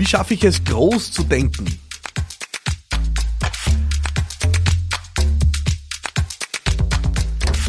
Wie schaffe ich es, groß zu denken?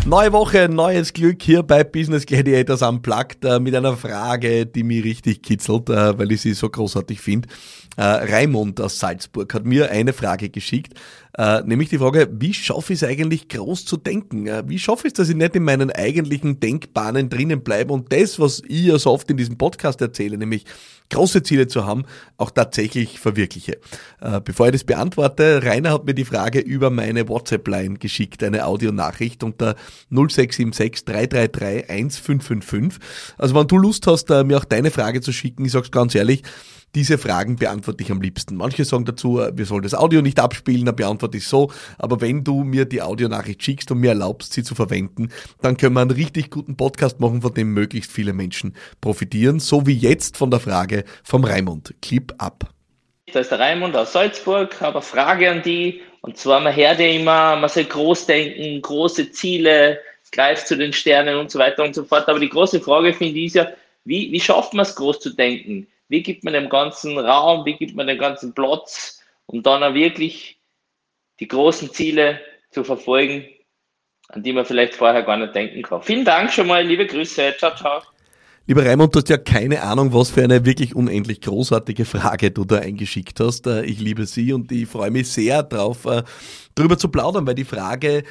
Neue Woche, neues Glück hier bei Business Gladiators Unplugged äh, mit einer Frage, die mich richtig kitzelt, äh, weil ich sie so großartig finde. Äh, Raimund aus Salzburg hat mir eine Frage geschickt, äh, nämlich die Frage, wie schaffe ich es eigentlich groß zu denken? Äh, wie schaffe ich es, dass ich nicht in meinen eigentlichen Denkbahnen drinnen bleibe und das, was ich ja so oft in diesem Podcast erzähle, nämlich große Ziele zu haben, auch tatsächlich verwirkliche. Äh, bevor ich das beantworte, Rainer hat mir die Frage über meine WhatsApp-Line geschickt, eine Audionachricht unter 0676 333 1555. Also wenn du Lust hast, mir auch deine Frage zu schicken, ich sag's ganz ehrlich, diese Fragen beantworte ich am liebsten. Manche sagen dazu, wir sollen das Audio nicht abspielen, dann beantworte ich so. Aber wenn du mir die Audionachricht schickst und mir erlaubst, sie zu verwenden, dann können wir einen richtig guten Podcast machen, von dem möglichst viele Menschen profitieren. So wie jetzt von der Frage vom Raimund. Clip ab. Da ist der Raimund aus Salzburg, habe eine Frage an die. Und zwar, man hört ja immer, man soll groß denken, große Ziele, greift zu den Sternen und so weiter und so fort. Aber die große Frage finde ich ist ja, wie, wie schafft man es, groß zu denken? Wie gibt man dem ganzen Raum, wie gibt man dem ganzen Platz, um dann auch wirklich die großen Ziele zu verfolgen, an die man vielleicht vorher gar nicht denken kann. Vielen Dank schon mal, liebe Grüße, ciao, ciao. Lieber Raimund, du hast ja keine Ahnung, was für eine wirklich unendlich großartige Frage du da eingeschickt hast. Äh, ich liebe sie und ich freue mich sehr darauf, äh, darüber zu plaudern, weil die Frage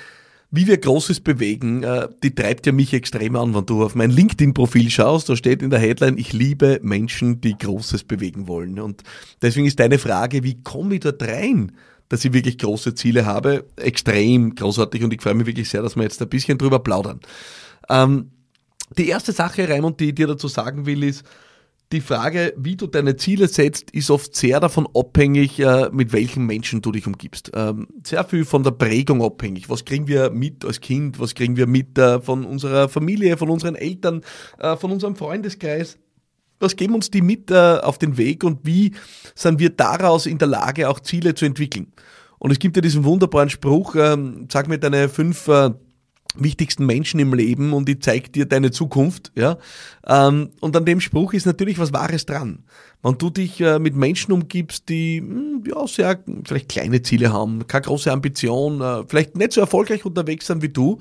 wie wir Großes bewegen, äh, die treibt ja mich extrem an, wenn du auf mein LinkedIn-Profil schaust, da steht in der Headline, ich liebe Menschen, die Großes bewegen wollen. Und deswegen ist deine Frage, wie komme ich dort rein? dass ich wirklich große Ziele habe, extrem großartig und ich freue mich wirklich sehr, dass wir jetzt ein bisschen drüber plaudern. Ähm, die erste Sache, Raimund, die ich dir dazu sagen will, ist, die Frage, wie du deine Ziele setzt, ist oft sehr davon abhängig, äh, mit welchen Menschen du dich umgibst. Ähm, sehr viel von der Prägung abhängig. Was kriegen wir mit als Kind? Was kriegen wir mit äh, von unserer Familie, von unseren Eltern, äh, von unserem Freundeskreis? Was geben uns die mit auf den Weg und wie sind wir daraus in der Lage, auch Ziele zu entwickeln? Und es gibt ja diesen wunderbaren Spruch, ähm, sag mir deine fünf wichtigsten Menschen im Leben und ich zeig dir deine Zukunft. Ja? Ähm, und an dem Spruch ist natürlich was Wahres dran. Wenn du dich äh, mit Menschen umgibst, die hm, ja, sehr vielleicht kleine Ziele haben, keine große Ambition, äh, vielleicht nicht so erfolgreich unterwegs sind wie du,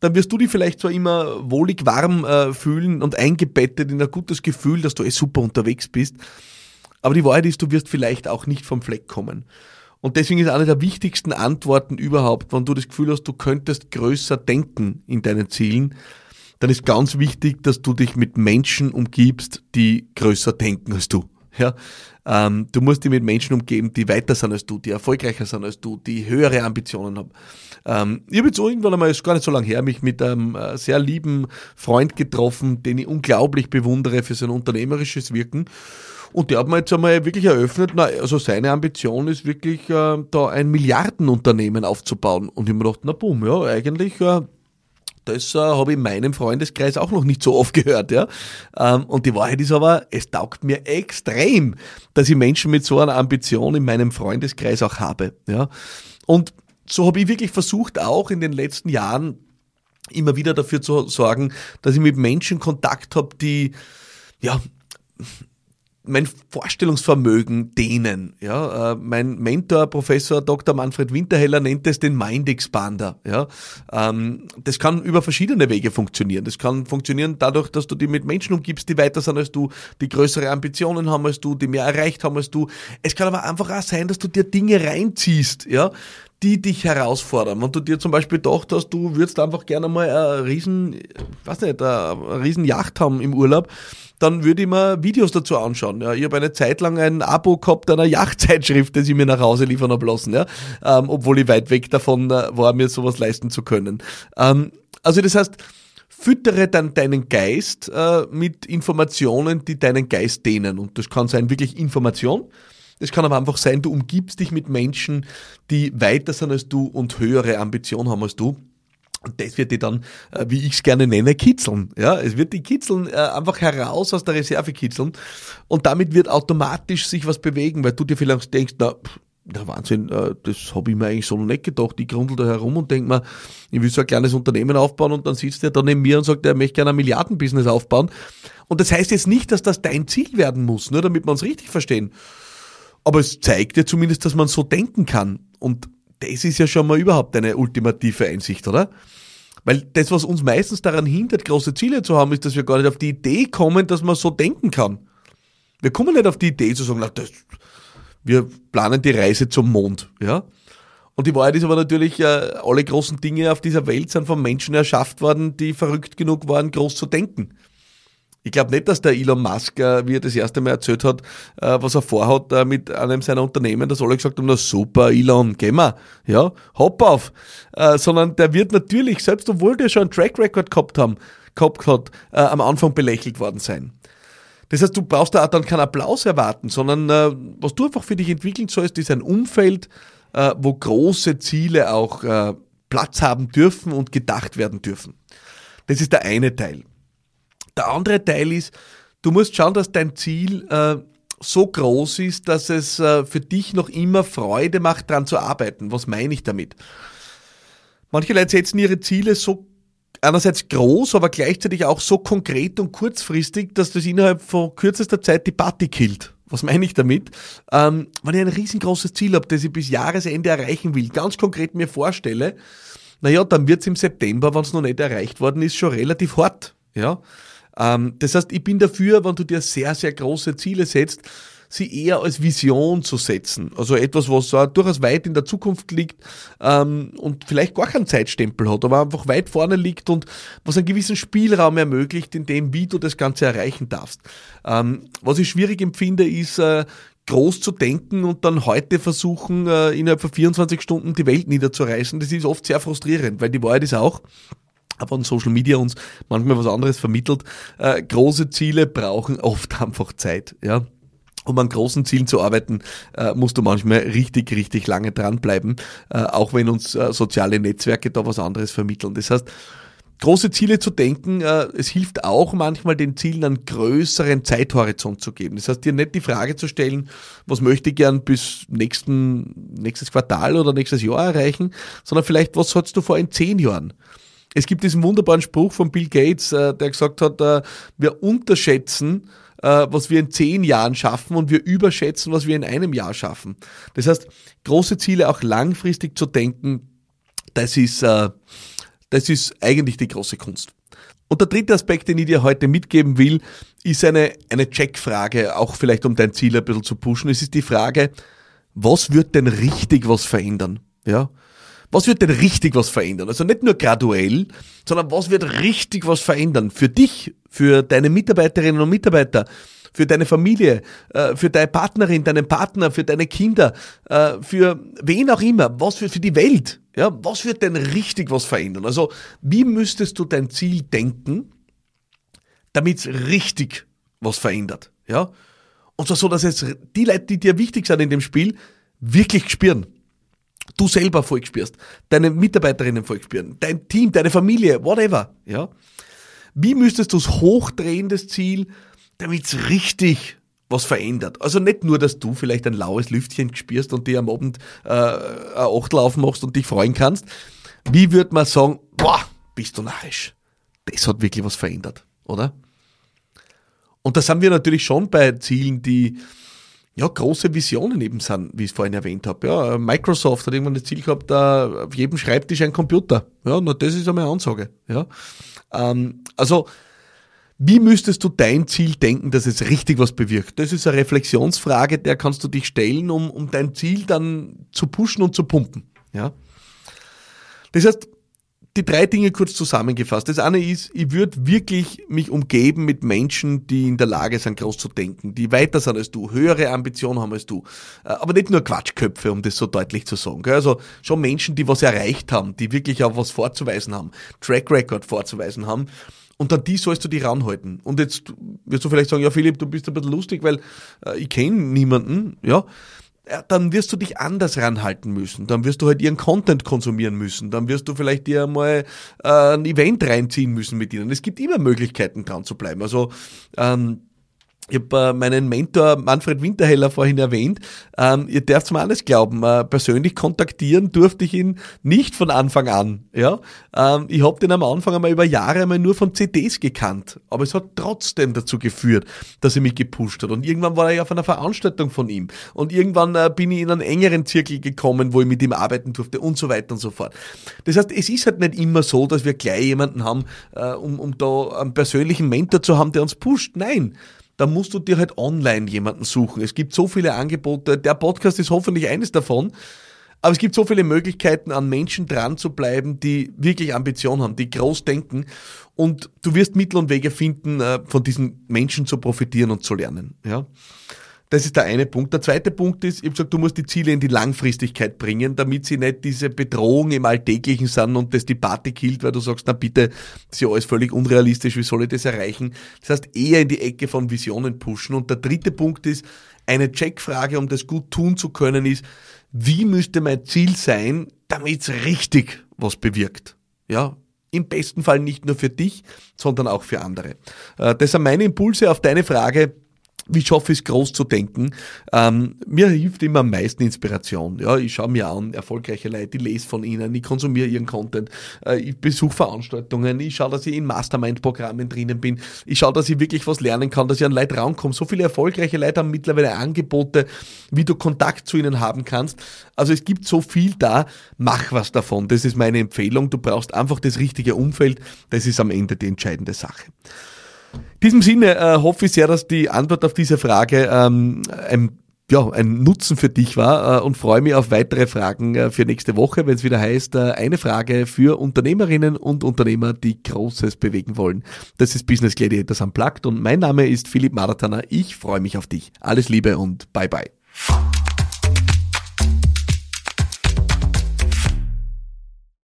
dann wirst du dich vielleicht zwar immer wohlig warm äh, fühlen und eingebettet in ein gutes Gefühl, dass du eh super unterwegs bist. Aber die Wahrheit ist, du wirst vielleicht auch nicht vom Fleck kommen. Und deswegen ist eine der wichtigsten Antworten überhaupt, wenn du das Gefühl hast, du könntest größer denken in deinen Zielen, dann ist ganz wichtig, dass du dich mit Menschen umgibst, die größer denken als du. Ja, ähm, du musst dich mit Menschen umgeben, die weiter sind als du, die erfolgreicher sind als du, die höhere Ambitionen haben. Ähm, ich habe jetzt irgendwann einmal, ist gar nicht so lange her, mich mit einem äh, sehr lieben Freund getroffen, den ich unglaublich bewundere für sein unternehmerisches Wirken. Und der hat mir jetzt einmal wirklich eröffnet, na, also seine Ambition ist wirklich, äh, da ein Milliardenunternehmen aufzubauen. Und ich mir gedacht, na boom, ja, eigentlich, äh, das äh, habe ich in meinem Freundeskreis auch noch nicht so oft gehört, ja. Ähm, und die Wahrheit ist aber, es taugt mir extrem, dass ich Menschen mit so einer Ambition in meinem Freundeskreis auch habe, ja. Und so habe ich wirklich versucht, auch in den letzten Jahren immer wieder dafür zu sorgen, dass ich mit Menschen Kontakt habe, die ja mein Vorstellungsvermögen dehnen. Ja, äh, mein Mentor, Professor Dr. Manfred Winterheller, nennt es den Mind Expander. Ja, ähm, das kann über verschiedene Wege funktionieren. Das kann funktionieren dadurch, dass du dich mit Menschen umgibst, die weiter sind als du, die größere Ambitionen haben als du, die mehr erreicht haben als du. Es kann aber einfach auch sein, dass du dir Dinge reinziehst, ja, die dich herausfordern. Wenn du dir zum Beispiel gedacht hast, du würdest einfach gerne mal eine riesen, weiß nicht, eine riesen Yacht haben im Urlaub, dann würde ich mir Videos dazu anschauen. Ja, ich habe eine Zeit lang ein Abo gehabt einer Yachtzeitschrift, das ich mir nach Hause liefern habe lassen, ja, ähm, obwohl ich weit weg davon äh, war, mir sowas leisten zu können. Ähm, also das heißt, füttere dann deinen Geist äh, mit Informationen, die deinen Geist dehnen. Und das kann sein wirklich Information. Das kann aber einfach sein, du umgibst dich mit Menschen, die weiter sind als du und höhere Ambitionen haben als du. Und das wird die dann, äh, wie ich es gerne nenne, kitzeln. Ja, es wird die kitzeln, äh, einfach heraus aus der Reserve kitzeln. Und damit wird automatisch sich was bewegen, weil du dir vielleicht denkst, na, der Wahnsinn, äh, das habe ich mir eigentlich so noch nicht gedacht. Ich grundel da herum und denke mir, ich will so ein kleines Unternehmen aufbauen und dann sitzt der da neben mir und sagt, er möchte gerne ein Milliardenbusiness aufbauen. Und das heißt jetzt nicht, dass das dein Ziel werden muss, nur damit wir uns richtig verstehen. Aber es zeigt dir zumindest, dass man so denken kann. Und das ist ja schon mal überhaupt eine ultimative Einsicht, oder? Weil das, was uns meistens daran hindert, große Ziele zu haben, ist, dass wir gar nicht auf die Idee kommen, dass man so denken kann. Wir kommen nicht auf die Idee zu sagen, na, das, wir planen die Reise zum Mond, ja. Und die Wahrheit ist aber natürlich, äh, alle großen Dinge auf dieser Welt sind von Menschen erschafft worden, die verrückt genug waren, groß zu denken. Ich glaube nicht, dass der Elon Musk, äh, wie er das erste Mal erzählt hat, äh, was er vorhat äh, mit einem seiner Unternehmen, dass alle gesagt haben, na super, Elon, geh mal, ja, hopp auf. Sondern der wird natürlich, selbst obwohl der schon einen Track Record gehabt haben, gehabt hat, am Anfang belächelt worden sein. Das heißt, du brauchst da auch dann keinen Applaus erwarten, sondern was du einfach für dich entwickeln sollst, ist ein Umfeld, wo große Ziele auch Platz haben dürfen und gedacht werden dürfen. Das ist der eine Teil. Der andere Teil ist, du musst schauen, dass dein Ziel äh, so groß ist, dass es äh, für dich noch immer Freude macht, daran zu arbeiten. Was meine ich damit? Manche Leute setzen ihre Ziele so einerseits groß, aber gleichzeitig auch so konkret und kurzfristig, dass das innerhalb von kürzester Zeit die Party killt. Was meine ich damit? Ähm, wenn ich ein riesengroßes Ziel habe, das ich bis Jahresende erreichen will, ganz konkret mir vorstelle, naja, dann wird es im September, wenn es noch nicht erreicht worden ist, schon relativ hart. Ja? Ähm, das heißt, ich bin dafür, wenn du dir sehr, sehr große Ziele setzt, sie eher als Vision zu setzen. Also etwas, was durchaus weit in der Zukunft liegt ähm, und vielleicht gar keinen Zeitstempel hat, aber einfach weit vorne liegt und was einen gewissen Spielraum ermöglicht, in dem, wie du das Ganze erreichen darfst. Ähm, was ich schwierig empfinde, ist, äh, groß zu denken und dann heute versuchen, äh, innerhalb von 24 Stunden die Welt niederzureißen. Das ist oft sehr frustrierend, weil die Wahrheit ist auch, aber an Social Media uns manchmal was anderes vermittelt. Äh, große Ziele brauchen oft einfach Zeit, ja. Um an großen Zielen zu arbeiten, äh, musst du manchmal richtig, richtig lange dranbleiben, äh, auch wenn uns äh, soziale Netzwerke da was anderes vermitteln. Das heißt, große Ziele zu denken, es hilft auch manchmal den Zielen einen größeren Zeithorizont zu geben. Das heißt, dir nicht die Frage zu stellen, was möchte ich gern bis nächsten, nächstes Quartal oder nächstes Jahr erreichen, sondern vielleicht, was sollst du vor in zehn Jahren? Es gibt diesen wunderbaren Spruch von Bill Gates, äh, der gesagt hat, äh, wir unterschätzen, äh, was wir in zehn Jahren schaffen und wir überschätzen, was wir in einem Jahr schaffen. Das heißt, große Ziele auch langfristig zu denken, das ist, das ist eigentlich die große Kunst. Und der dritte Aspekt, den ich dir heute mitgeben will, ist eine, eine Checkfrage, auch vielleicht um dein Ziel ein bisschen zu pushen. Es ist die Frage, was wird denn richtig was verändern? Ja? Was wird denn richtig was verändern? Also nicht nur graduell, sondern was wird richtig was verändern? Für dich, für deine Mitarbeiterinnen und Mitarbeiter, für deine Familie, äh, für deine Partnerin, deinen Partner, für deine Kinder, äh, für wen auch immer, was für, für die Welt. Ja, was wird denn richtig was verändern? Also, wie müsstest du dein Ziel denken, damit es richtig was verändert? Ja? Und zwar so, dass es die Leute, die dir wichtig sind in dem Spiel, wirklich spüren du selber Volk spürst, deine Mitarbeiterinnen Volk spüren, dein Team, deine Familie, whatever, ja. Wie müsstest du es hochdrehen, das Ziel, damit es richtig was verändert. Also nicht nur, dass du vielleicht ein laues Lüftchen spürst und dir am Abend äh, ein Achtlauf machst und dich freuen kannst. Wie würde man sagen, boah, bist du narrisch. Das hat wirklich was verändert, oder? Und das haben wir natürlich schon bei Zielen, die ja, große Visionen eben sind, wie ich es vorhin erwähnt habe. Ja, Microsoft hat irgendwann das Ziel gehabt, da auf jedem Schreibtisch ein Computer. Ja, na, das ist einmal eine Ansage. Ja, ähm, also, wie müsstest du dein Ziel denken, dass es richtig was bewirkt? Das ist eine Reflexionsfrage, der kannst du dich stellen, um, um dein Ziel dann zu pushen und zu pumpen. Ja. Das heißt, die drei Dinge kurz zusammengefasst. Das eine ist, ich würde wirklich mich umgeben mit Menschen, die in der Lage sind, groß zu denken, die weiter sind als du, höhere Ambitionen haben als du. Äh, aber nicht nur Quatschköpfe, um das so deutlich zu sagen. Also schon Menschen, die was erreicht haben, die wirklich auch was vorzuweisen haben, Track Record vorzuweisen haben. Und an die sollst du dich ranhalten. Und jetzt wirst du vielleicht sagen, ja Philipp, du bist ein bisschen lustig, weil äh, ich kenne niemanden. Ja, dann wirst du dich anders ranhalten müssen. Dann wirst du halt ihren Content konsumieren müssen. Dann wirst du vielleicht dir mal äh, ein Event reinziehen müssen mit ihnen. Es gibt immer Möglichkeiten dran zu bleiben. Also ähm, ich habe äh, meinen Mentor Manfred Winterheller vorhin erwähnt. Ähm, ihr dürft mir alles glauben. Äh, persönlich kontaktieren durfte ich ihn nicht von Anfang an. Ja, ähm, ich habe den am Anfang einmal über Jahre einmal nur von CDs gekannt, aber es hat trotzdem dazu geführt, dass er mich gepusht hat. Und irgendwann war ich auf einer Veranstaltung von ihm und irgendwann äh, bin ich in einen engeren Zirkel gekommen, wo ich mit ihm arbeiten durfte und so weiter und so fort. Das heißt, es ist halt nicht immer so, dass wir gleich jemanden haben, äh, um, um da einen persönlichen Mentor zu haben, der uns pusht. Nein da musst du dir halt online jemanden suchen. Es gibt so viele Angebote. Der Podcast ist hoffentlich eines davon. Aber es gibt so viele Möglichkeiten, an Menschen dran zu bleiben, die wirklich Ambition haben, die groß denken. Und du wirst Mittel und Wege finden, äh, von diesen Menschen zu profitieren und zu lernen. Ja. Das ist der eine Punkt. Der zweite Punkt ist, ich habe gesagt, du musst die Ziele in die Langfristigkeit bringen, damit sie nicht diese Bedrohung im Alltäglichen sind und das die Party killt, weil du sagst, na bitte, das ist ja alles völlig unrealistisch, wie soll ich das erreichen? Das heißt, eher in die Ecke von Visionen pushen. Und der dritte Punkt ist, eine Checkfrage, um das gut tun zu können, ist, wie müsste mein Ziel sein, damit es richtig was bewirkt? Ja, im besten Fall nicht nur für dich, sondern auch für andere. Äh, das sind meine Impulse auf deine Frage wie schaffe ich es, groß zu denken? Ähm, mir hilft immer am meisten Inspiration. Ja, ich schaue mir an, erfolgreiche Leute, ich lese von ihnen, ich konsumiere ihren Content, äh, ich besuche Veranstaltungen, ich schaue, dass ich in Mastermind-Programmen drinnen bin, ich schaue, dass ich wirklich was lernen kann, dass ich an Leute rankomme. So viele erfolgreiche Leute haben mittlerweile Angebote, wie du Kontakt zu ihnen haben kannst. Also es gibt so viel da, mach was davon. Das ist meine Empfehlung. Du brauchst einfach das richtige Umfeld. Das ist am Ende die entscheidende Sache. In diesem Sinne äh, hoffe ich sehr, dass die Antwort auf diese Frage ähm, ein, ja, ein Nutzen für dich war äh, und freue mich auf weitere Fragen äh, für nächste Woche, wenn es wieder heißt, äh, eine Frage für Unternehmerinnen und Unternehmer, die Großes bewegen wollen. Das ist Business Gladiators Unplugged und mein Name ist Philipp Maratana. Ich freue mich auf dich. Alles Liebe und bye bye.